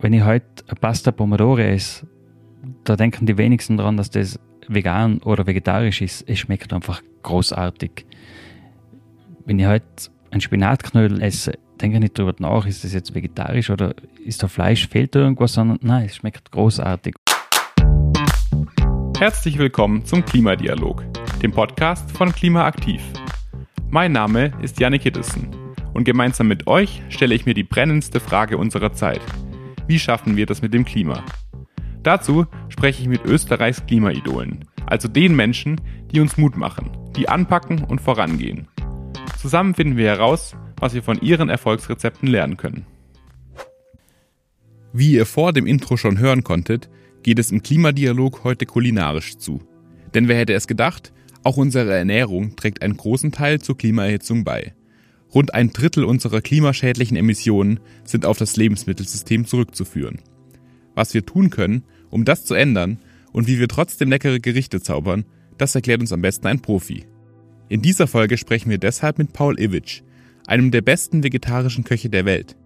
wenn ich heute Pasta Pomodoro esse, da denken die wenigsten daran, dass das vegan oder vegetarisch ist. Es schmeckt einfach großartig. Wenn ich heute einen Spinatknödel esse, denke ich nicht darüber nach, ist das jetzt vegetarisch oder ist da Fleisch, fehlt da irgendwas, sondern nein, es schmeckt großartig. Herzlich willkommen zum Klimadialog, dem Podcast von Klimaaktiv. Mein Name ist Janik Hiddesen und gemeinsam mit euch stelle ich mir die brennendste Frage unserer Zeit. Wie schaffen wir das mit dem Klima? Dazu spreche ich mit Österreichs Klimaidolen, also den Menschen, die uns Mut machen, die anpacken und vorangehen. Zusammen finden wir heraus, was wir von ihren Erfolgsrezepten lernen können. Wie ihr vor dem Intro schon hören konntet, geht es im Klimadialog heute kulinarisch zu. Denn wer hätte es gedacht, auch unsere Ernährung trägt einen großen Teil zur Klimaerhitzung bei. Rund ein Drittel unserer klimaschädlichen Emissionen sind auf das Lebensmittelsystem zurückzuführen. Was wir tun können, um das zu ändern und wie wir trotzdem leckere Gerichte zaubern, das erklärt uns am besten ein Profi. In dieser Folge sprechen wir deshalb mit Paul Iwitsch, einem der besten vegetarischen Köche der Welt.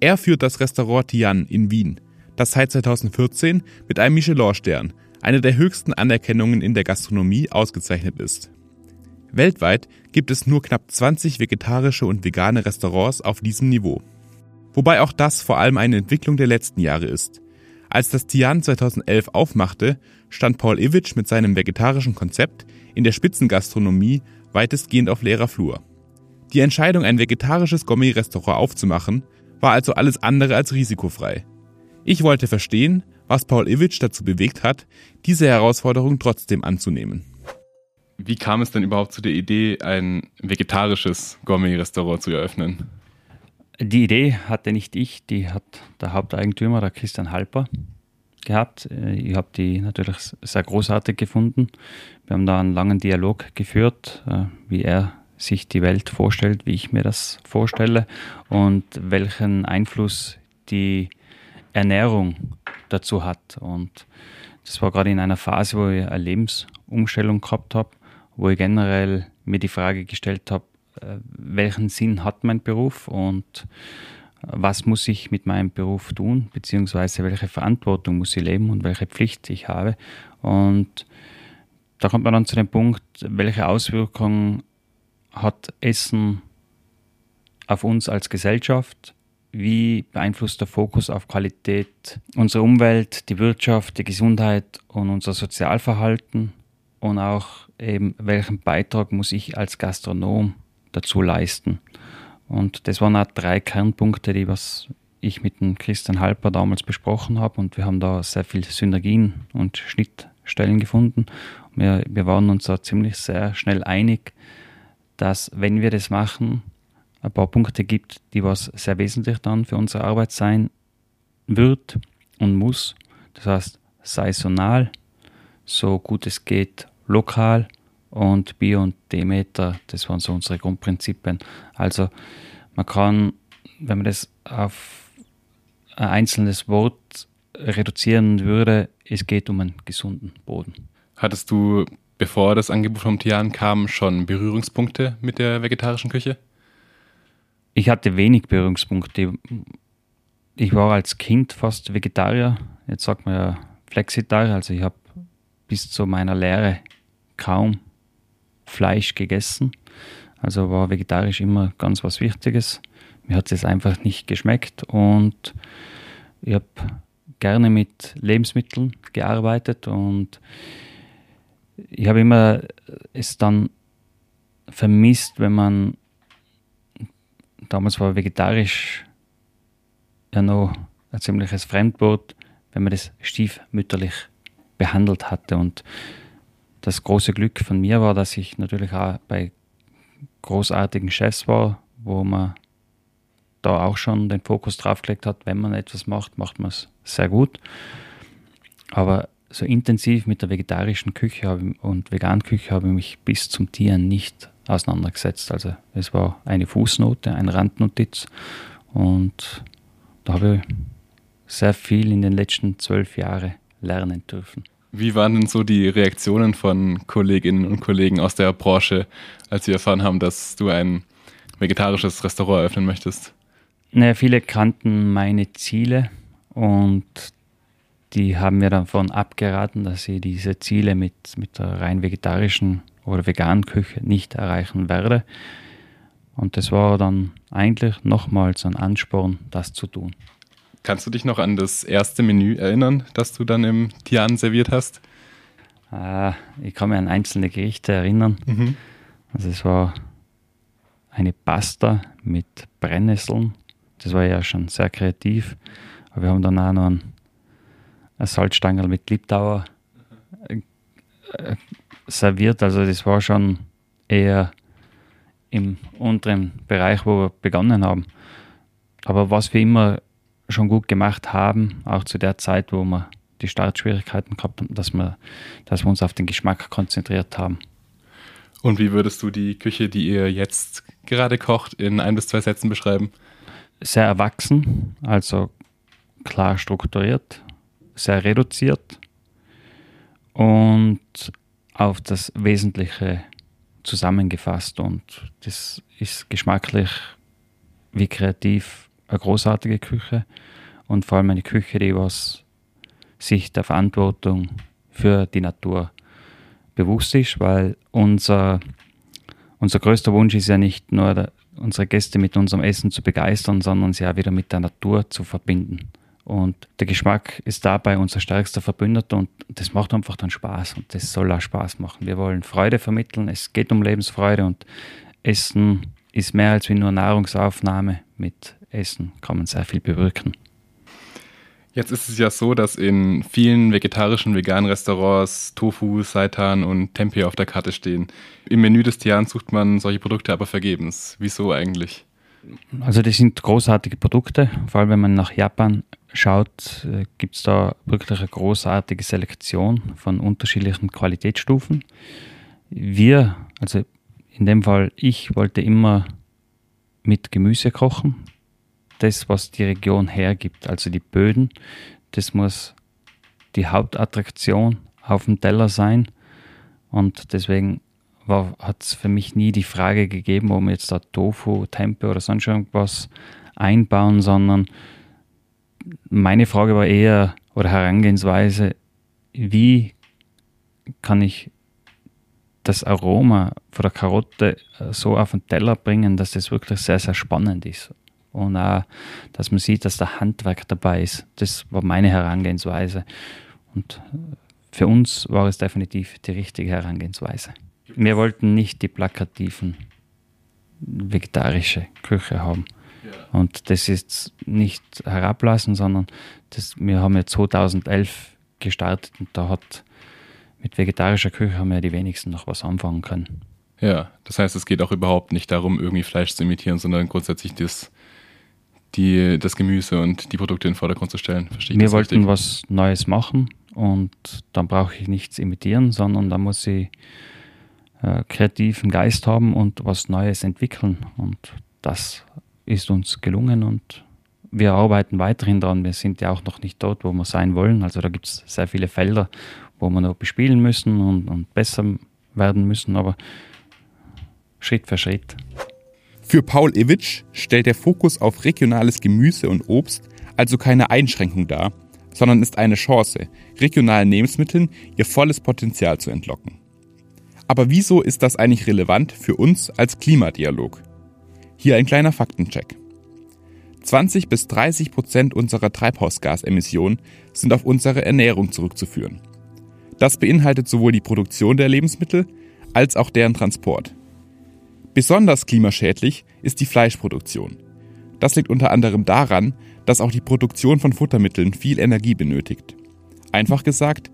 Er führt das Restaurant Tian in Wien, das seit 2014 mit einem Michelin-Stern, einer der höchsten Anerkennungen in der Gastronomie, ausgezeichnet ist. Weltweit gibt es nur knapp 20 vegetarische und vegane Restaurants auf diesem Niveau. Wobei auch das vor allem eine Entwicklung der letzten Jahre ist. Als das Tian 2011 aufmachte, stand Paul Iwitsch mit seinem vegetarischen Konzept in der Spitzengastronomie weitestgehend auf leerer Flur. Die Entscheidung, ein vegetarisches Gourmet-Restaurant aufzumachen, war also alles andere als risikofrei. Ich wollte verstehen, was Paul Iwitsch dazu bewegt hat, diese Herausforderung trotzdem anzunehmen. Wie kam es denn überhaupt zu der Idee, ein vegetarisches Gourmet-Restaurant zu eröffnen? Die Idee hatte nicht ich, die hat der Haupteigentümer, der Christian Halper, gehabt. Ich habe die natürlich sehr großartig gefunden. Wir haben da einen langen Dialog geführt, äh, wie er sich die Welt vorstellt, wie ich mir das vorstelle und welchen Einfluss die Ernährung dazu hat. Und das war gerade in einer Phase, wo ich eine Lebensumstellung gehabt habe wo ich generell mir die Frage gestellt habe, äh, welchen Sinn hat mein Beruf und was muss ich mit meinem Beruf tun, beziehungsweise welche Verantwortung muss ich leben und welche Pflicht ich habe. Und da kommt man dann zu dem Punkt, welche Auswirkungen hat Essen auf uns als Gesellschaft? Wie beeinflusst der Fokus auf Qualität unsere Umwelt, die Wirtschaft, die Gesundheit und unser Sozialverhalten? Und auch eben, welchen Beitrag muss ich als Gastronom dazu leisten. Und das waren auch drei Kernpunkte, die was ich mit dem Christian Halper damals besprochen habe und wir haben da sehr viele Synergien und Schnittstellen gefunden. Wir, wir waren uns da ziemlich sehr schnell einig, dass wenn wir das machen, ein paar Punkte gibt, die was sehr wesentlich dann für unsere Arbeit sein wird und muss. Das heißt, saisonal, so gut es geht lokal und Bio und Demeter, das waren so unsere Grundprinzipien. Also man kann, wenn man das auf ein einzelnes Wort reduzieren würde, es geht um einen gesunden Boden. Hattest du, bevor das Angebot vom Tian kam, schon Berührungspunkte mit der vegetarischen Küche? Ich hatte wenig Berührungspunkte. Ich war als Kind fast Vegetarier. Jetzt sagt man ja Flexitarier. Also ich habe bis zu meiner Lehre kaum Fleisch gegessen. Also war vegetarisch immer ganz was Wichtiges. Mir hat es einfach nicht geschmeckt und ich habe gerne mit Lebensmitteln gearbeitet und ich habe immer es dann vermisst, wenn man damals war vegetarisch ja noch ein ziemliches Fremdwort, wenn man das stiefmütterlich behandelt hatte und das große Glück von mir war, dass ich natürlich auch bei großartigen Chefs war, wo man da auch schon den Fokus drauf gelegt hat, wenn man etwas macht, macht man es sehr gut. Aber so intensiv mit der vegetarischen Küche und veganen Küche habe ich mich bis zum Tieren nicht auseinandergesetzt. Also es war eine Fußnote, eine Randnotiz und da habe ich sehr viel in den letzten zwölf Jahren lernen dürfen. Wie waren denn so die Reaktionen von Kolleginnen und Kollegen aus der Branche, als sie erfahren haben, dass du ein vegetarisches Restaurant eröffnen möchtest? Naja, viele kannten meine Ziele und die haben mir davon abgeraten, dass ich diese Ziele mit, mit der rein vegetarischen oder veganen Küche nicht erreichen werde. Und das war dann eigentlich nochmals ein Ansporn, das zu tun. Kannst du dich noch an das erste Menü erinnern, das du dann im Tian serviert hast? Äh, ich kann mich an einzelne Gerichte erinnern. Mhm. Also es war eine Pasta mit Brennnesseln. Das war ja schon sehr kreativ. Aber wir haben dann auch noch einen, einen Salzstangel mit Liebdauer äh, äh, serviert. Also das war schon eher im unteren Bereich, wo wir begonnen haben. Aber was wir immer schon gut gemacht haben, auch zu der Zeit, wo wir die Startschwierigkeiten gehabt haben, dass wir, dass wir uns auf den Geschmack konzentriert haben. Und wie würdest du die Küche, die ihr jetzt gerade kocht, in ein bis zwei Sätzen beschreiben? Sehr erwachsen, also klar strukturiert, sehr reduziert und auf das Wesentliche zusammengefasst. Und das ist geschmacklich wie kreativ eine großartige Küche und vor allem eine Küche, die was sich der Verantwortung für die Natur bewusst ist, weil unser, unser größter Wunsch ist ja nicht nur, der, unsere Gäste mit unserem Essen zu begeistern, sondern sie auch wieder mit der Natur zu verbinden. Und der Geschmack ist dabei unser stärkster Verbündeter und das macht einfach dann Spaß und das soll auch Spaß machen. Wir wollen Freude vermitteln, es geht um Lebensfreude und Essen ist mehr als wie nur Nahrungsaufnahme. Mit Essen kann man sehr viel bewirken. Jetzt ist es ja so, dass in vielen vegetarischen, veganen Restaurants Tofu, Seitan und Tempeh auf der Karte stehen. Im Menü des Tian sucht man solche Produkte aber vergebens. Wieso eigentlich? Also das sind großartige Produkte. Vor allem wenn man nach Japan schaut, äh, gibt es da wirklich eine großartige Selektion von unterschiedlichen Qualitätsstufen. Wir, also in dem Fall ich, wollte immer mit Gemüse kochen das, was die Region hergibt, also die Böden, das muss die Hauptattraktion auf dem Teller sein. Und deswegen hat es für mich nie die Frage gegeben, ob wir jetzt da Tofu, Tempe oder sonst irgendwas einbauen, sondern meine Frage war eher oder Herangehensweise, wie kann ich das Aroma von der Karotte so auf den Teller bringen, dass das wirklich sehr, sehr spannend ist und auch, dass man sieht, dass der Handwerk dabei ist. Das war meine Herangehensweise. Und für uns war es definitiv die richtige Herangehensweise. Wir wollten nicht die plakativen vegetarische Küche haben. Und das ist nicht herablassen, sondern das, wir haben ja 2011 gestartet und da hat mit vegetarischer Küche haben ja die wenigsten noch was anfangen können. Ja, das heißt, es geht auch überhaupt nicht darum, irgendwie Fleisch zu imitieren, sondern grundsätzlich das die, das Gemüse und die Produkte in den Vordergrund zu stellen. Verstehe Wir wollten richtig? was Neues machen und dann brauche ich nichts imitieren, sondern da muss ich äh, kreativen Geist haben und was Neues entwickeln. Und das ist uns gelungen und wir arbeiten weiterhin daran. Wir sind ja auch noch nicht dort, wo wir sein wollen. Also da gibt es sehr viele Felder, wo wir noch bespielen müssen und, und besser werden müssen, aber Schritt für Schritt. Für Paul Iwitsch stellt der Fokus auf regionales Gemüse und Obst also keine Einschränkung dar, sondern ist eine Chance, regionalen Lebensmitteln ihr volles Potenzial zu entlocken. Aber wieso ist das eigentlich relevant für uns als Klimadialog? Hier ein kleiner Faktencheck. 20 bis 30 Prozent unserer Treibhausgasemissionen sind auf unsere Ernährung zurückzuführen. Das beinhaltet sowohl die Produktion der Lebensmittel als auch deren Transport. Besonders klimaschädlich ist die Fleischproduktion. Das liegt unter anderem daran, dass auch die Produktion von Futtermitteln viel Energie benötigt. Einfach gesagt,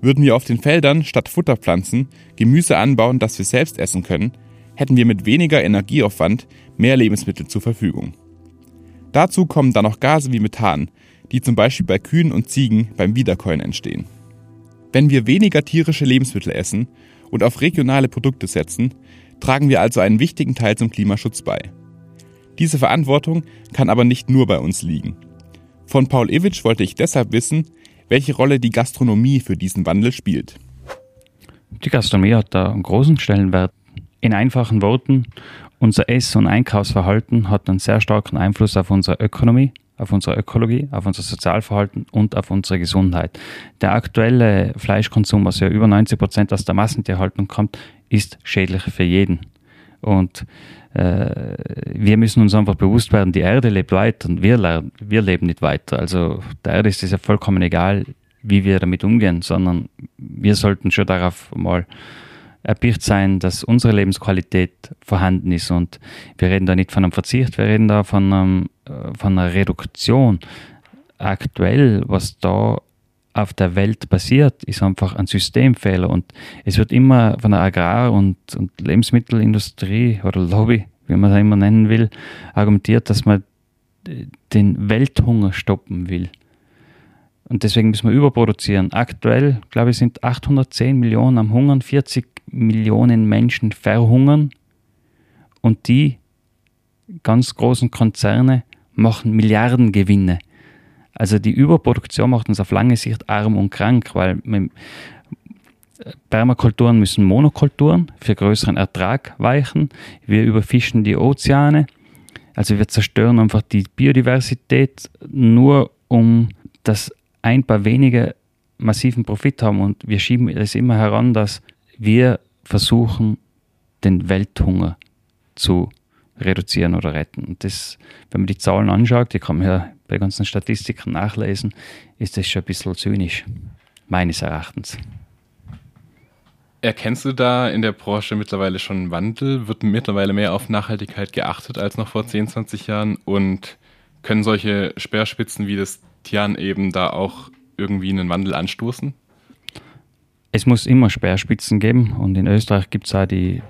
würden wir auf den Feldern statt Futterpflanzen Gemüse anbauen, das wir selbst essen können, hätten wir mit weniger Energieaufwand mehr Lebensmittel zur Verfügung. Dazu kommen dann noch Gase wie Methan, die zum Beispiel bei Kühen und Ziegen beim Wiederkäuen entstehen. Wenn wir weniger tierische Lebensmittel essen und auf regionale Produkte setzen, tragen wir also einen wichtigen Teil zum Klimaschutz bei. Diese Verantwortung kann aber nicht nur bei uns liegen. Von Paul Iwitsch wollte ich deshalb wissen, welche Rolle die Gastronomie für diesen Wandel spielt. Die Gastronomie hat da einen großen Stellenwert. In einfachen Worten, unser Ess- und Einkaufsverhalten hat einen sehr starken Einfluss auf unsere Ökonomie, auf unsere Ökologie, auf unser Sozialverhalten und auf unsere Gesundheit. Der aktuelle Fleischkonsum, was ja über 90 Prozent aus der Massentierhaltung kommt, ist schädlich für jeden. Und äh, wir müssen uns einfach bewusst werden, die Erde lebt weiter und wir, wir leben nicht weiter. Also der Erde ist es ja vollkommen egal, wie wir damit umgehen, sondern wir sollten schon darauf mal erpicht sein, dass unsere Lebensqualität vorhanden ist. Und wir reden da nicht von einem Verzicht, wir reden da von, einem, äh, von einer Reduktion. Aktuell, was da auf der Welt passiert, ist einfach ein Systemfehler. Und es wird immer von der Agrar- und, und Lebensmittelindustrie oder Lobby, wie man das immer nennen will, argumentiert, dass man den Welthunger stoppen will. Und deswegen müssen wir überproduzieren. Aktuell, glaube ich, sind 810 Millionen am Hungern, 40 Millionen Menschen verhungern und die ganz großen Konzerne machen Milliardengewinne. Also die Überproduktion macht uns auf lange Sicht arm und krank, weil Permakulturen müssen Monokulturen für größeren Ertrag weichen. Wir überfischen die Ozeane. Also wir zerstören einfach die Biodiversität nur um das ein paar wenige massiven Profit haben und wir schieben es immer heran, dass wir versuchen, den Welthunger zu reduzieren oder retten. Und das, wenn man die Zahlen anschaut, die man ja bei ganzen Statistiken nachlesen, ist das schon ein bisschen zynisch, meines Erachtens. Erkennst du da in der Branche mittlerweile schon einen Wandel? Wird mittlerweile mehr auf Nachhaltigkeit geachtet als noch vor 10, 20 Jahren? Und können solche Speerspitzen wie das Tian eben da auch irgendwie einen Wandel anstoßen? es muss immer Speerspitzen geben und in Österreich gibt es auch die,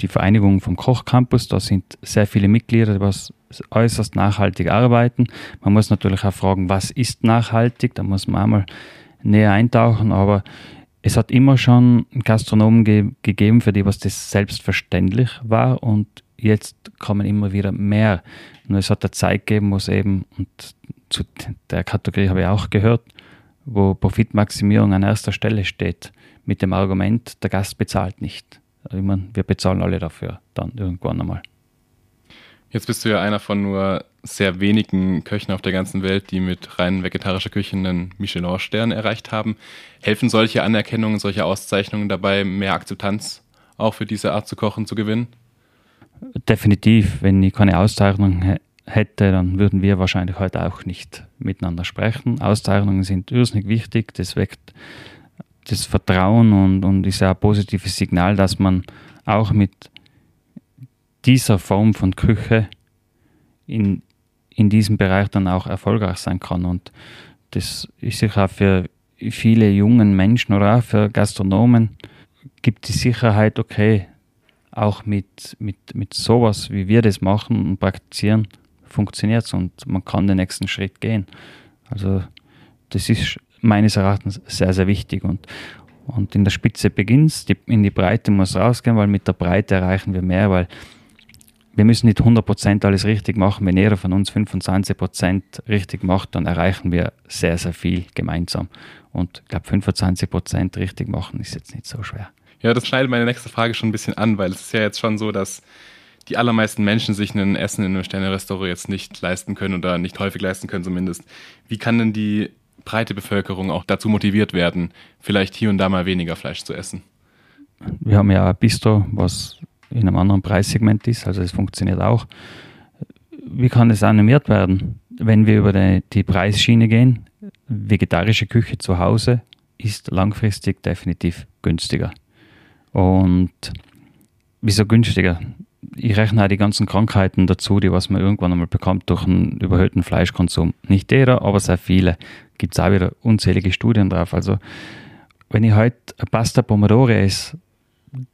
die Vereinigung vom Kochcampus. Da sind sehr viele Mitglieder, die was äußerst nachhaltig arbeiten. Man muss natürlich auch fragen, was ist nachhaltig? Da muss man einmal näher eintauchen, aber es hat immer schon Gastronomen ge gegeben, für die was das selbstverständlich war und jetzt kommen immer wieder mehr. Nur es hat eine Zeit gegeben, wo es eben, und zu der Kategorie habe ich auch gehört, wo Profitmaximierung an erster Stelle steht, mit dem Argument, der Gast bezahlt nicht. Ich meine, wir bezahlen alle dafür dann irgendwann einmal. Jetzt bist du ja einer von nur sehr wenigen Köchen auf der ganzen Welt, die mit rein vegetarischer Küche einen Michelin-Stern erreicht haben. Helfen solche Anerkennungen, solche Auszeichnungen dabei, mehr Akzeptanz auch für diese Art zu kochen zu gewinnen? Definitiv. Wenn ich keine Auszeichnung hätte, dann würden wir wahrscheinlich heute auch nicht miteinander sprechen. Auszeichnungen sind irrsinnig wichtig, das weckt das Vertrauen und, und ist ja ein positives Signal, dass man auch mit dieser Form von Küche in, in diesem Bereich dann auch erfolgreich sein kann. Und das ist sicher auch für viele jungen Menschen oder auch für Gastronomen gibt die Sicherheit, okay, auch mit, mit, mit sowas, wie wir das machen und praktizieren, funktioniert es und man kann den nächsten Schritt gehen. Also das ist meines Erachtens sehr, sehr wichtig und, und in der Spitze beginnt es, in die Breite muss rausgehen, weil mit der Breite erreichen wir mehr, weil wir müssen nicht 100% alles richtig machen. Wenn jeder von uns 25% richtig macht, dann erreichen wir sehr, sehr viel gemeinsam. Und ich glaube, 25% richtig machen ist jetzt nicht so schwer. Ja, das schneidet meine nächste Frage schon ein bisschen an, weil es ist ja jetzt schon so, dass die allermeisten Menschen sich ein Essen in einem Sterne-Restaurant jetzt nicht leisten können oder nicht häufig leisten können zumindest. Wie kann denn die breite Bevölkerung auch dazu motiviert werden, vielleicht hier und da mal weniger Fleisch zu essen? Wir haben ja ein Bistro, was in einem anderen Preissegment ist, also es funktioniert auch. Wie kann es animiert werden? Wenn wir über die, die Preisschiene gehen, vegetarische Küche zu Hause ist langfristig definitiv günstiger. Und wieso günstiger? Ich rechne auch die ganzen Krankheiten dazu, die was man irgendwann einmal bekommt durch einen überhöhten Fleischkonsum. Nicht jeder, aber sehr viele. Gibt es auch wieder unzählige Studien drauf. Also, wenn ich heute Pasta Pomodore esse,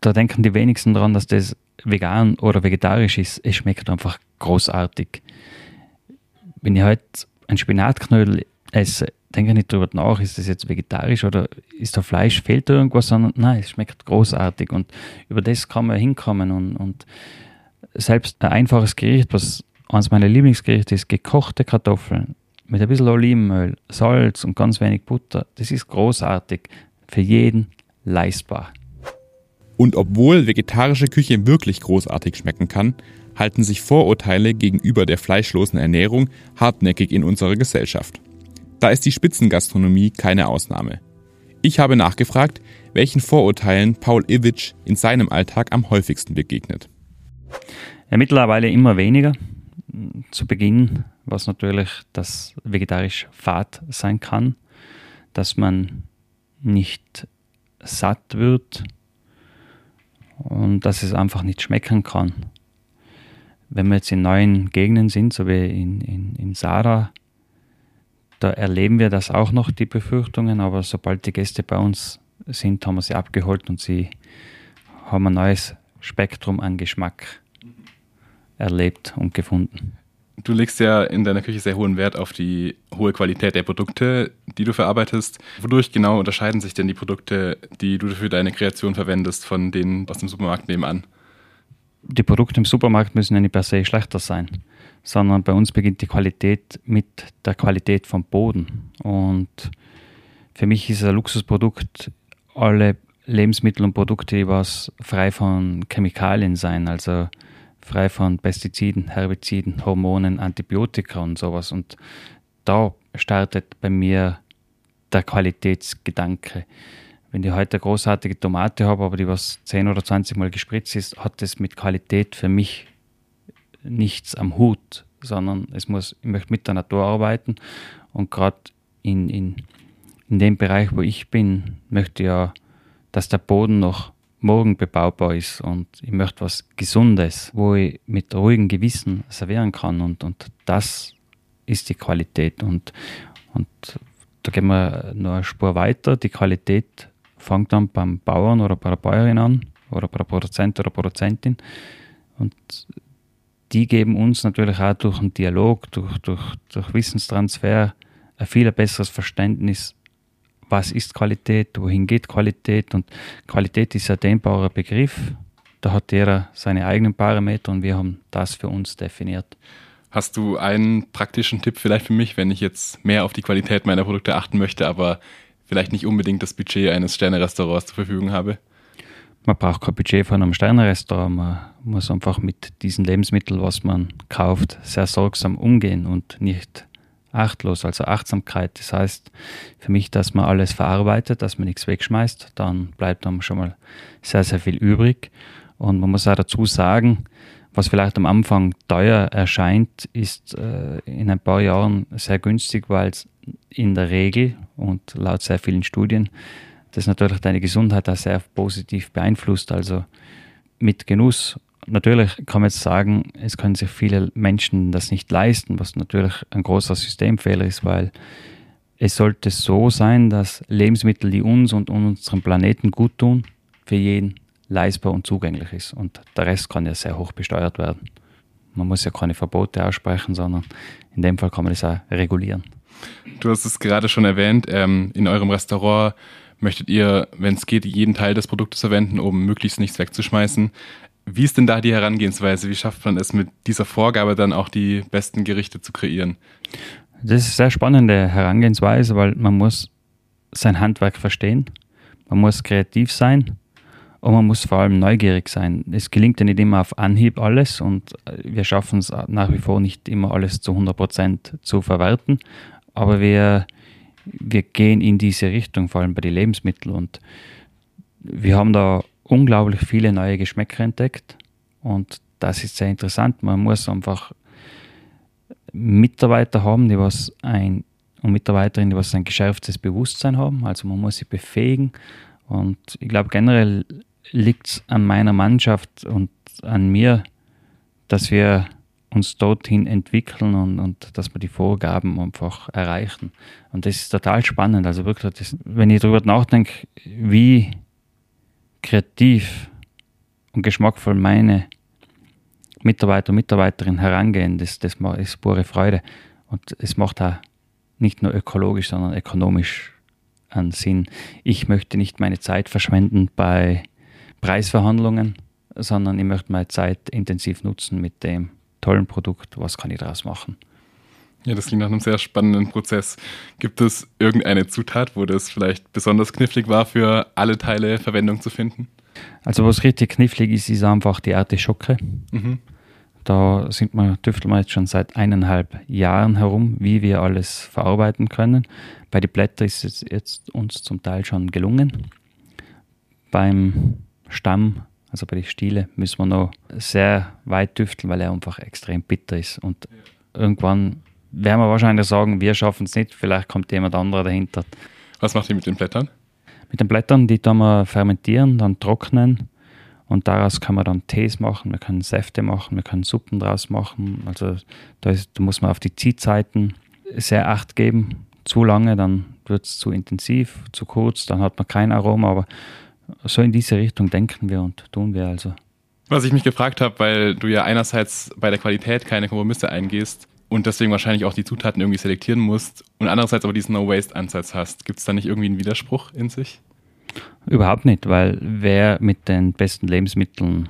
da denken die wenigsten daran, dass das vegan oder vegetarisch ist. Es schmeckt einfach großartig. Wenn ich heute ein Spinatknödel esse, denke ich nicht darüber nach, ist das jetzt vegetarisch oder ist da Fleisch, fehlt da irgendwas, sondern nein, es schmeckt großartig und über das kann man hinkommen und, und selbst ein einfaches Gericht, was eines meiner Lieblingsgerichte ist, gekochte Kartoffeln mit ein bisschen Olivenöl, Salz und ganz wenig Butter, das ist großartig, für jeden leistbar. Und obwohl vegetarische Küche wirklich großartig schmecken kann, halten sich Vorurteile gegenüber der fleischlosen Ernährung hartnäckig in unserer Gesellschaft. Da ist die Spitzengastronomie keine Ausnahme. Ich habe nachgefragt, welchen Vorurteilen Paul Iwitsch in seinem Alltag am häufigsten begegnet. Ja, mittlerweile immer weniger. Zu Beginn war es natürlich, dass vegetarisch Fad sein kann, dass man nicht satt wird und dass es einfach nicht schmecken kann. Wenn wir jetzt in neuen Gegenden sind, so wie in, in, in Sara, da erleben wir das auch noch, die Befürchtungen, aber sobald die Gäste bei uns sind, haben wir sie abgeholt und sie haben ein neues Spektrum an Geschmack erlebt und gefunden. Du legst ja in deiner Küche sehr hohen Wert auf die hohe Qualität der Produkte, die du verarbeitest. Wodurch genau unterscheiden sich denn die Produkte, die du für deine Kreation verwendest, von denen aus dem Supermarkt nebenan? Die Produkte im Supermarkt müssen ja nicht per se schlechter sein sondern bei uns beginnt die Qualität mit der Qualität vom Boden. Und für mich ist ein Luxusprodukt alle Lebensmittel und Produkte, die was frei von Chemikalien sein, also frei von Pestiziden, Herbiziden, Hormonen, Antibiotika und sowas. Und da startet bei mir der Qualitätsgedanke. Wenn ich heute eine großartige Tomate habe, aber die was 10 oder 20 Mal gespritzt ist, hat das mit Qualität für mich nichts am Hut, sondern es muss, ich möchte mit der Natur arbeiten. Und gerade in, in, in dem Bereich, wo ich bin, möchte ich ja, dass der Boden noch morgen bebaubar ist und ich möchte was Gesundes, wo ich mit ruhigem Gewissen servieren kann. Und, und das ist die Qualität. Und, und da gehen wir noch eine Spur weiter. Die Qualität fängt dann beim Bauern oder bei der Bäuerin an oder bei der Produzent oder Produzentin. Und die geben uns natürlich auch durch einen Dialog, durch, durch, durch Wissenstransfer ein viel besseres Verständnis, was ist Qualität, wohin geht Qualität und Qualität ist ein dehnbarer Begriff. Da hat jeder seine eigenen Parameter und wir haben das für uns definiert. Hast du einen praktischen Tipp vielleicht für mich, wenn ich jetzt mehr auf die Qualität meiner Produkte achten möchte, aber vielleicht nicht unbedingt das Budget eines Sternerestaurants zur Verfügung habe? Man braucht kein Budget von einem Sternerestaurant. Man muss einfach mit diesen Lebensmitteln, was man kauft, sehr sorgsam umgehen und nicht achtlos, also Achtsamkeit. Das heißt für mich, dass man alles verarbeitet, dass man nichts wegschmeißt, dann bleibt dann schon mal sehr, sehr viel übrig. Und man muss auch dazu sagen, was vielleicht am Anfang teuer erscheint, ist äh, in ein paar Jahren sehr günstig, weil es in der Regel und laut sehr vielen Studien das natürlich deine Gesundheit auch sehr positiv beeinflusst. Also mit Genuss. Natürlich kann man jetzt sagen, es können sich viele Menschen das nicht leisten, was natürlich ein großer Systemfehler ist, weil es sollte so sein, dass Lebensmittel, die uns und unserem Planeten gut tun, für jeden leistbar und zugänglich ist. Und der Rest kann ja sehr hoch besteuert werden. Man muss ja keine Verbote aussprechen, sondern in dem Fall kann man das auch regulieren. Du hast es gerade schon erwähnt, ähm, in eurem Restaurant möchtet ihr, wenn es geht, jeden Teil des Produktes verwenden, um möglichst nichts wegzuschmeißen. Wie ist denn da die Herangehensweise? Wie schafft man es mit dieser Vorgabe dann auch die besten Gerichte zu kreieren? Das ist eine sehr spannende Herangehensweise, weil man muss sein Handwerk verstehen, man muss kreativ sein und man muss vor allem neugierig sein. Es gelingt ja nicht immer auf Anhieb alles und wir schaffen es nach wie vor nicht immer alles zu 100 Prozent zu verwerten, aber wir wir gehen in diese Richtung, vor allem bei den Lebensmitteln. Und wir haben da unglaublich viele neue Geschmäcker entdeckt. Und das ist sehr interessant. Man muss einfach Mitarbeiter haben, die was ein und Mitarbeiterinnen, die was ein geschärftes Bewusstsein haben. Also man muss sie befähigen. Und ich glaube generell liegt es an meiner Mannschaft und an mir, dass wir uns dorthin entwickeln und, und dass wir die Vorgaben einfach erreichen. Und das ist total spannend. Also wirklich, das, wenn ich darüber nachdenke, wie kreativ und geschmackvoll meine Mitarbeiter und Mitarbeiterinnen herangehen, das, das ist pure Freude. Und es macht auch nicht nur ökologisch, sondern ökonomisch einen Sinn. Ich möchte nicht meine Zeit verschwenden bei Preisverhandlungen, sondern ich möchte meine Zeit intensiv nutzen mit dem, tollen Produkt, was kann ich daraus machen? Ja, das klingt nach einem sehr spannenden Prozess. Gibt es irgendeine Zutat, wo das vielleicht besonders knifflig war, für alle Teile Verwendung zu finden? Also was richtig knifflig ist, ist einfach die Artischocke. Mhm. Da sind wir, tüfteln wir jetzt schon seit eineinhalb Jahren herum, wie wir alles verarbeiten können. Bei den Blättern ist es jetzt uns zum Teil schon gelungen. Beim Stamm, also bei den Stiele, müssen wir noch sehr weit tüfteln, weil er einfach extrem bitter ist. Und irgendwann werden wir wahrscheinlich sagen, wir schaffen es nicht, vielleicht kommt jemand anderer dahinter. Was macht ihr mit den Blättern? Mit den Blättern, die tun wir fermentieren, dann trocknen und daraus kann man dann Tees machen, wir können Säfte machen, wir können Suppen draus machen. Also da, ist, da muss man auf die Ziehzeiten sehr acht geben. Zu lange, dann wird es zu intensiv, zu kurz, dann hat man kein Aroma, aber so in diese Richtung denken wir und tun wir also. Was ich mich gefragt habe, weil du ja einerseits bei der Qualität keine Kompromisse eingehst und deswegen wahrscheinlich auch die Zutaten irgendwie selektieren musst und andererseits aber diesen No-Waste-Ansatz hast, gibt es da nicht irgendwie einen Widerspruch in sich? Überhaupt nicht, weil wer mit den besten Lebensmitteln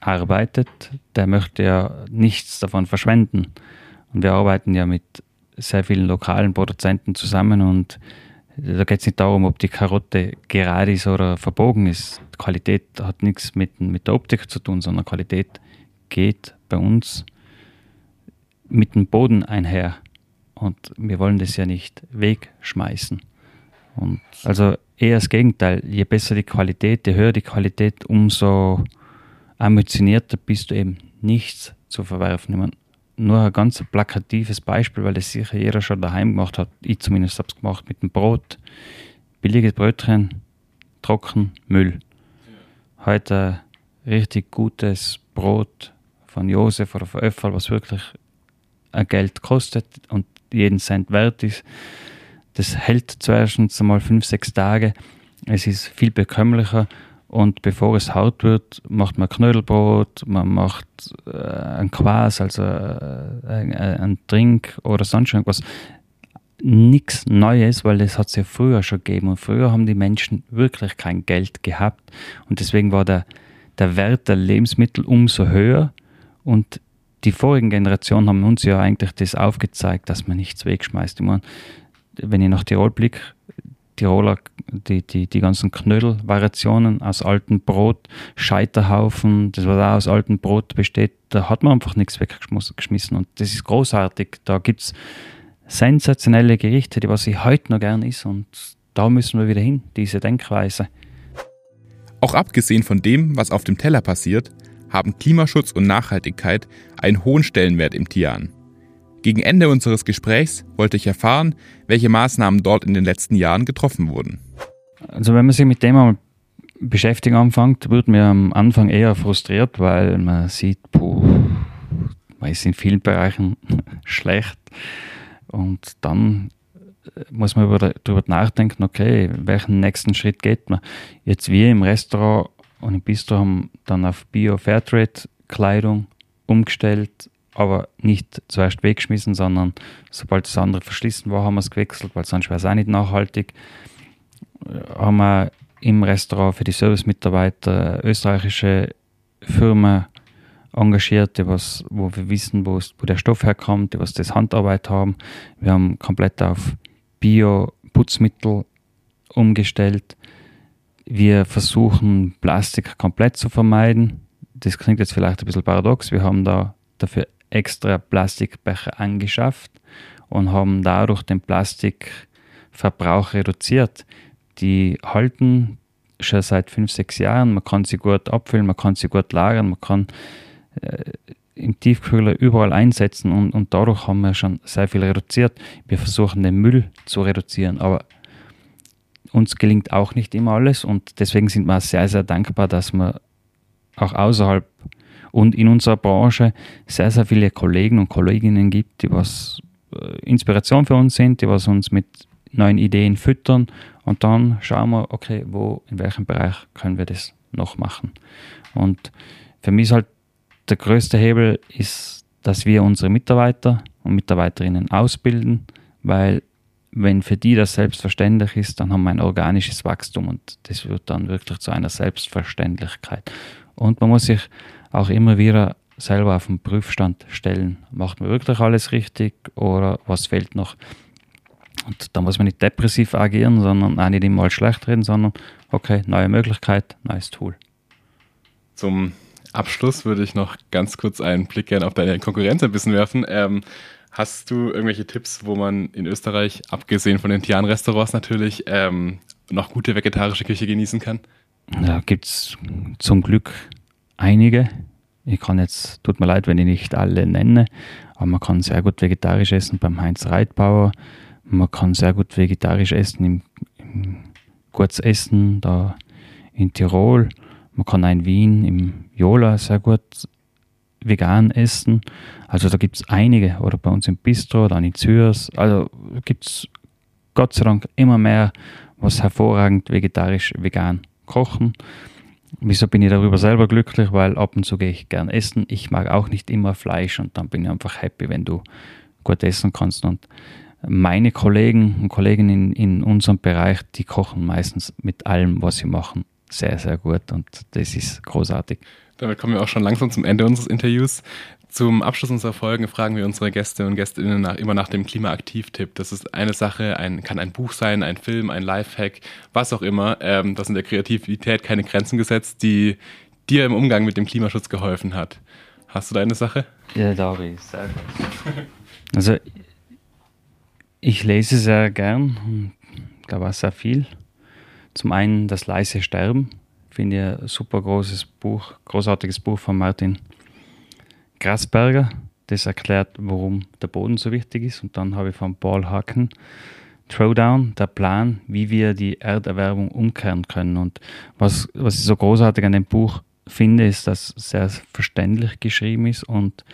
arbeitet, der möchte ja nichts davon verschwenden. Und wir arbeiten ja mit sehr vielen lokalen Produzenten zusammen und da geht es nicht darum, ob die Karotte gerade ist oder verbogen ist. Qualität hat nichts mit, mit der Optik zu tun, sondern Qualität geht bei uns mit dem Boden einher. Und wir wollen das ja nicht wegschmeißen. Und also eher das Gegenteil. Je besser die Qualität, je höher die Qualität, umso ambitionierter bist du eben nichts zu verwerfen. Ich meine, nur ein ganz plakatives Beispiel, weil das sicher jeder schon daheim gemacht hat. Ich zumindest habe es gemacht mit dem Brot. Billiges Brötchen, trocken, Müll. Heute richtig gutes Brot von Josef oder von Öffel, was wirklich ein Geld kostet und jeden Cent wert ist. Das hält zuerst einmal fünf, sechs Tage. Es ist viel bekömmlicher und bevor es hart wird, macht man Knödelbrot, man macht äh, ein Quas, also äh, ein Trink oder sonst irgendwas. Nichts Neues, weil das hat es ja früher schon gegeben und früher haben die Menschen wirklich kein Geld gehabt und deswegen war der, der Wert der Lebensmittel umso höher und die vorigen Generationen haben uns ja eigentlich das aufgezeigt, dass man nichts wegschmeißt. Ich meine, wenn ich nach Tirol blicke, Tiroler, die, die, die ganzen Knödelvariationen aus altem Brot, Scheiterhaufen, das was auch aus altem Brot besteht, da hat man einfach nichts weggeschmissen und das ist großartig. Da gibt es sensationelle Gerichte, die was ich heute noch gern ist und da müssen wir wieder hin, diese Denkweise. Auch abgesehen von dem, was auf dem Teller passiert, haben Klimaschutz und Nachhaltigkeit einen hohen Stellenwert im Tian. Gegen Ende unseres Gesprächs wollte ich erfahren, welche Maßnahmen dort in den letzten Jahren getroffen wurden. Also wenn man sich mit dem mal beschäftigen anfängt, wird mir am Anfang eher frustriert, weil man sieht, man ist in vielen Bereichen schlecht und dann muss man darüber nachdenken, okay, welchen nächsten Schritt geht man. Jetzt wir im Restaurant und im Bistro haben dann auf Bio-Fairtrade-Kleidung umgestellt, aber nicht zuerst weggeschmissen, sondern sobald das andere verschlissen war, haben wir es gewechselt, weil sonst wäre es auch nicht nachhaltig. Äh, haben wir im Restaurant für die Servicemitarbeiter österreichische Firmen engagiert, die was, wo wir wissen, wo, der Stoff herkommt, die was das Handarbeit haben. Wir haben komplett auf Bio-Putzmittel umgestellt. Wir versuchen Plastik komplett zu vermeiden. Das klingt jetzt vielleicht ein bisschen paradox. Wir haben da dafür extra Plastikbecher angeschafft und haben dadurch den Plastikverbrauch reduziert. Die halten schon seit fünf, sechs Jahren. Man kann sie gut abfüllen, man kann sie gut lagern, man kann äh, im Tiefkühler überall einsetzen und, und dadurch haben wir schon sehr viel reduziert. Wir versuchen den Müll zu reduzieren, aber uns gelingt auch nicht immer alles und deswegen sind wir sehr, sehr dankbar, dass wir auch außerhalb und in unserer Branche sehr, sehr viele Kollegen und Kolleginnen gibt, die was äh, Inspiration für uns sind, die was uns mit neuen Ideen füttern und dann schauen wir, okay, wo, in welchem Bereich können wir das noch machen. Und für mich ist halt der größte Hebel ist, dass wir unsere Mitarbeiter und Mitarbeiterinnen ausbilden, weil wenn für die das selbstverständlich ist, dann haben wir ein organisches Wachstum und das wird dann wirklich zu einer Selbstverständlichkeit. Und man muss sich auch immer wieder selber auf den Prüfstand stellen. Macht man wirklich alles richtig oder was fehlt noch? Und da muss man nicht depressiv agieren, sondern auch nicht immer schlecht reden, sondern okay, neue Möglichkeit, neues Tool. Zum Abschluss würde ich noch ganz kurz einen Blick gerne auf deine Konkurrenz ein bisschen werfen. Ähm, hast du irgendwelche Tipps, wo man in Österreich, abgesehen von den Tian-Restaurants natürlich, ähm, noch gute vegetarische Küche genießen kann? Da gibt es zum Glück einige. Ich kann jetzt, tut mir leid, wenn ich nicht alle nenne, aber man kann sehr gut vegetarisch essen beim Heinz Reitbauer. Man kann sehr gut vegetarisch essen im, im Kurzessen da in Tirol. Man kann auch in Wien im Jola sehr gut vegan essen. Also da gibt es einige. Oder bei uns im Bistro, dann in Zürs. Also gibt es Gott sei Dank immer mehr, was hervorragend vegetarisch vegan kochen. Wieso bin ich darüber selber glücklich? Weil ab und zu gehe ich gern essen. Ich mag auch nicht immer Fleisch und dann bin ich einfach happy, wenn du gut essen kannst. Und meine Kollegen und Kolleginnen in, in unserem Bereich, die kochen meistens mit allem, was sie machen, sehr, sehr gut und das ist großartig. Damit kommen wir auch schon langsam zum Ende unseres Interviews. Zum Abschluss unserer Folgen fragen wir unsere Gäste und Gästinnen nach, immer nach dem Klimaaktiv-Tipp. Das ist eine Sache, ein, kann ein Buch sein, ein Film, ein Lifehack, was auch immer. Ähm, das in der Kreativität keine Grenzen gesetzt, die dir im Umgang mit dem Klimaschutz geholfen hat. Hast du da eine Sache? Ja, da habe ich sehr gut. Also, ich lese sehr gern, ich glaube auch sehr viel. Zum einen das leise Sterben, finde ich ein super großes Buch, großartiges Buch von Martin Grasberger. Das erklärt, warum der Boden so wichtig ist. Und dann habe ich von Paul Haken Throwdown, der Plan, wie wir die Erderwärmung umkehren können. Und was, was ich so großartig an dem Buch finde, ist, dass es sehr verständlich geschrieben ist und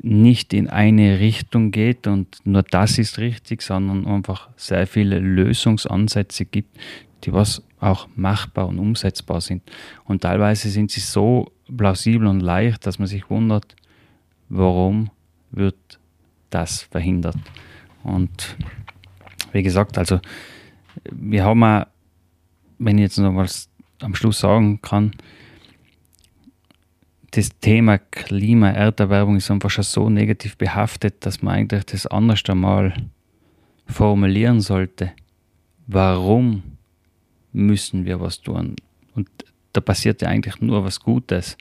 nicht in eine Richtung geht und nur das ist richtig, sondern einfach sehr viele Lösungsansätze gibt, die was auch machbar und umsetzbar sind. Und teilweise sind sie so plausibel und leicht, dass man sich wundert, warum wird das verhindert. Und wie gesagt, also wir haben auch, wenn ich jetzt noch was am Schluss sagen kann, das Thema Klima, Erderwärmung ist einfach schon so negativ behaftet, dass man eigentlich das anders einmal formulieren sollte. Warum müssen wir was tun? Und da passiert ja eigentlich nur was Gutes.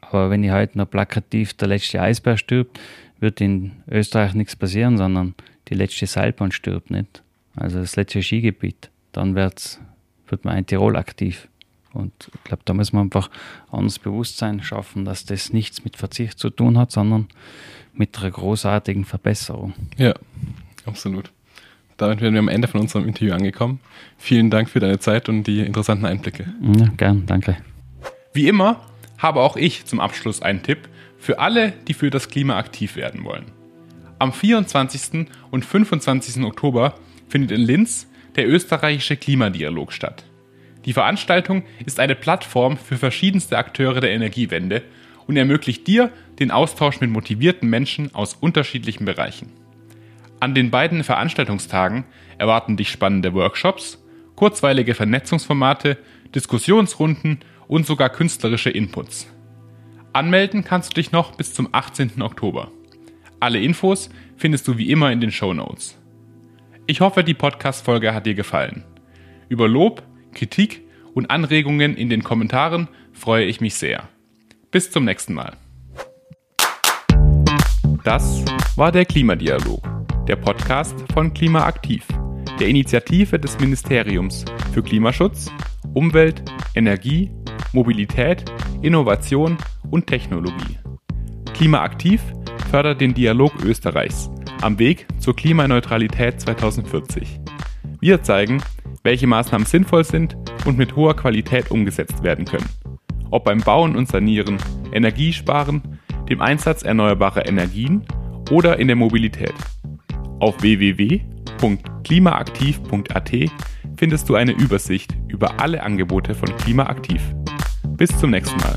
Aber wenn ich heute noch plakativ der letzte Eisbär stirbt, wird in Österreich nichts passieren, sondern die letzte Seilbahn stirbt nicht. Also das letzte Skigebiet. Dann wird's, wird man in Tirol aktiv. Und ich glaube, da muss man einfach anderes Bewusstsein schaffen, dass das nichts mit Verzicht zu tun hat, sondern mit einer großartigen Verbesserung. Ja, absolut. Damit werden wir am Ende von unserem Interview angekommen. Vielen Dank für deine Zeit und die interessanten Einblicke. Ja, gern, danke. Wie immer habe auch ich zum Abschluss einen Tipp für alle, die für das Klima aktiv werden wollen. Am 24. und 25. Oktober findet in Linz der österreichische Klimadialog statt. Die Veranstaltung ist eine Plattform für verschiedenste Akteure der Energiewende und ermöglicht dir den Austausch mit motivierten Menschen aus unterschiedlichen Bereichen. An den beiden Veranstaltungstagen erwarten dich spannende Workshops, kurzweilige Vernetzungsformate, Diskussionsrunden und sogar künstlerische Inputs. Anmelden kannst du dich noch bis zum 18. Oktober. Alle Infos findest du wie immer in den Show Notes. Ich hoffe, die Podcast-Folge hat dir gefallen. Über Lob Kritik und Anregungen in den Kommentaren freue ich mich sehr. Bis zum nächsten Mal. Das war der Klimadialog, der Podcast von Klimaaktiv, der Initiative des Ministeriums für Klimaschutz, Umwelt, Energie, Mobilität, Innovation und Technologie. Klimaaktiv fördert den Dialog Österreichs am Weg zur Klimaneutralität 2040. Wir zeigen, welche Maßnahmen sinnvoll sind und mit hoher Qualität umgesetzt werden können. Ob beim Bauen und Sanieren, Energiesparen, dem Einsatz erneuerbarer Energien oder in der Mobilität. Auf www.klimaaktiv.at findest du eine Übersicht über alle Angebote von Klimaaktiv. Bis zum nächsten Mal.